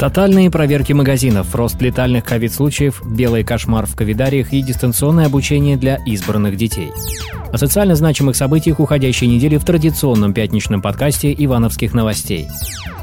Тотальные проверки магазинов, рост летальных ковид-случаев, белый кошмар в ковидариях и дистанционное обучение для избранных детей. О социально значимых событиях уходящей недели в традиционном пятничном подкасте «Ивановских новостей».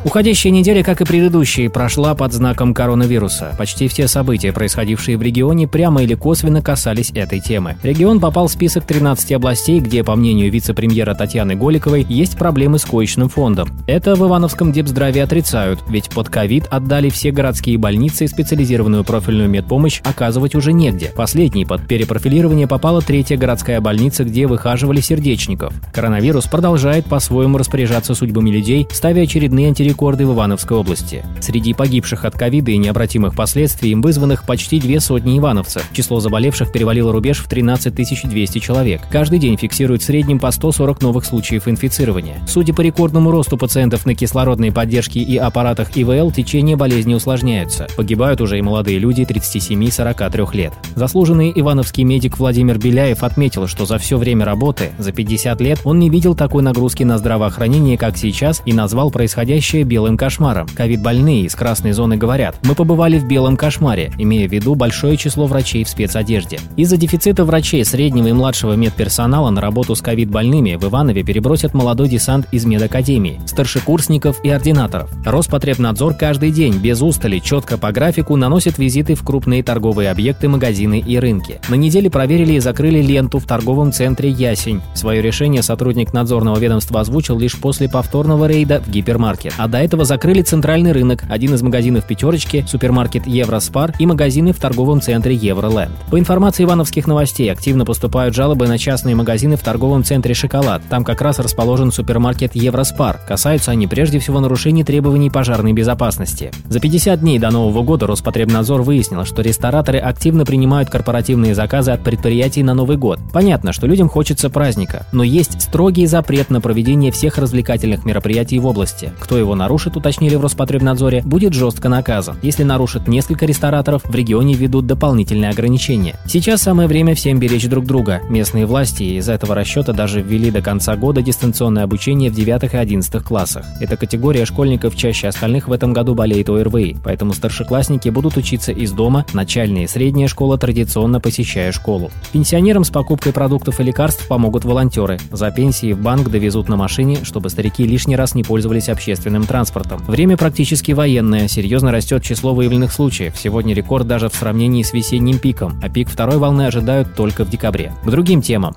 Уходящая неделя, как и предыдущие, прошла под знаком коронавируса. Почти все события, происходившие в регионе, прямо или косвенно касались этой темы. Регион попал в список 13 областей, где, по мнению вице-премьера Татьяны Голиковой, есть проблемы с коечным фондом. Это в Ивановском депздраве отрицают, ведь под ковид отдали все городские больницы и специализированную профильную медпомощь оказывать уже негде. Последней под перепрофилирование попала третья городская больница, где выхаживали сердечников. Коронавирус продолжает по-своему распоряжаться судьбами людей, ставя очередные антирекорды рекорды в Ивановской области. Среди погибших от ковида и необратимых последствий им вызванных почти две сотни ивановцев. Число заболевших перевалило рубеж в 13 200 человек. Каждый день фиксируют в среднем по 140 новых случаев инфицирования. Судя по рекордному росту пациентов на кислородной поддержке и аппаратах ИВЛ, течение болезни усложняются. Погибают уже и молодые люди 37-43 лет. Заслуженный ивановский медик Владимир Беляев отметил, что за все время работы, за 50 лет, он не видел такой нагрузки на здравоохранение, как сейчас, и назвал происходящее белым кошмаром. Ковид-больные из красной зоны говорят, мы побывали в белом кошмаре, имея в виду большое число врачей в спецодежде. Из-за дефицита врачей среднего и младшего медперсонала на работу с ковид-больными в Иванове перебросят молодой десант из медакадемии, старшекурсников и ординаторов. Роспотребнадзор каждый день без устали четко по графику наносит визиты в крупные торговые объекты, магазины и рынки. На неделе проверили и закрыли ленту в торговом центре «Ясень». Свое решение сотрудник надзорного ведомства озвучил лишь после повторного рейда в гипермаркет. А до этого закрыли центральный рынок, один из магазинов «Пятерочки», супермаркет «Евроспар» и магазины в торговом центре «Евроленд». По информации ивановских новостей, активно поступают жалобы на частные магазины в торговом центре «Шоколад». Там как раз расположен супермаркет «Евроспар». Касаются они прежде всего нарушений требований пожарной безопасности. За 50 дней до Нового года Роспотребнадзор выяснил, что рестораторы активно принимают корпоративные заказы от предприятий на Новый год. Понятно, что людям хочется праздника, но есть строгий запрет на проведение всех развлекательных мероприятий в области. Кто его нарушит, уточнили в Роспотребнадзоре, будет жестко наказан. Если нарушит несколько рестораторов, в регионе ведут дополнительные ограничения. Сейчас самое время всем беречь друг друга. Местные власти из этого расчета даже ввели до конца года дистанционное обучение в 9 и 11 классах. Эта категория школьников чаще остальных в этом году болеет ОРВИ, поэтому старшеклассники будут учиться из дома, начальная и средняя школа традиционно посещая школу. Пенсионерам с покупкой продуктов и лекарств помогут волонтеры. За пенсии в банк довезут на машине, чтобы старики лишний раз не пользовались общественным транспортом. Время практически военное, серьезно растет число выявленных случаев. Сегодня рекорд даже в сравнении с весенним пиком, а пик второй волны ожидают только в декабре. К другим темам.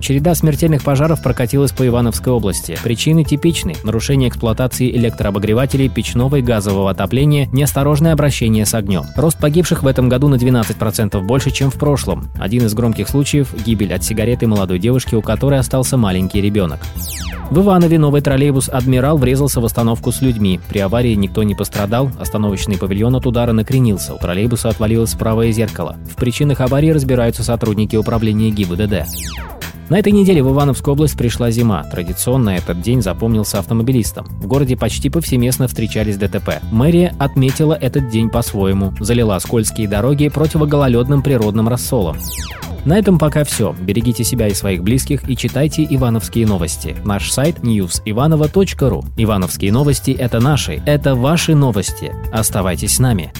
Череда смертельных пожаров прокатилась по Ивановской области. Причины типичны – нарушение эксплуатации электрообогревателей, печного и газового отопления, неосторожное обращение с огнем. Рост погибших в этом году на 12% больше, чем в прошлом. Один из громких случаев – гибель от сигареты молодой девушки, у которой остался маленький ребенок. В Иванове новый троллейбус «Адмирал» врезался в остановку с людьми. При аварии никто не пострадал, остановочный павильон от удара накренился, у троллейбуса отвалилось правое зеркало. В причинах аварии разбираются сотрудники управления ГИБДД. На этой неделе в Ивановскую область пришла зима. Традиционно этот день запомнился автомобилистам. В городе почти повсеместно встречались ДТП. Мэрия отметила этот день по-своему. Залила скользкие дороги противогололедным природным рассолом. На этом пока все. Берегите себя и своих близких и читайте Ивановские новости. Наш сайт newsivanova.ru. Ивановские новости – это наши, это ваши новости. Оставайтесь с нами.